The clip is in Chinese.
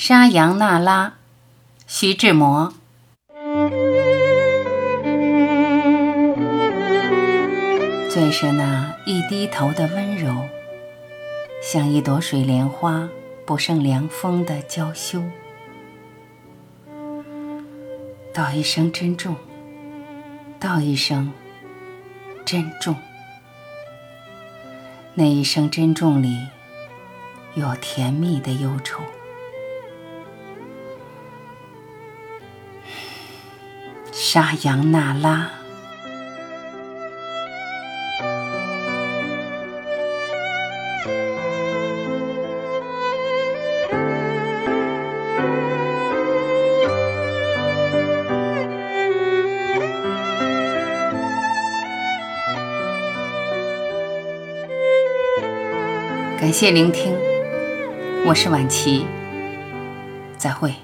沙扬那拉，徐志摩。最是那一低头的温柔，像一朵水莲花，不胜凉风的娇羞。道一声珍重，道一声珍重。那一声珍重里，有甜蜜的忧愁。沙扬那拉。感谢聆听，我是晚琪，再会。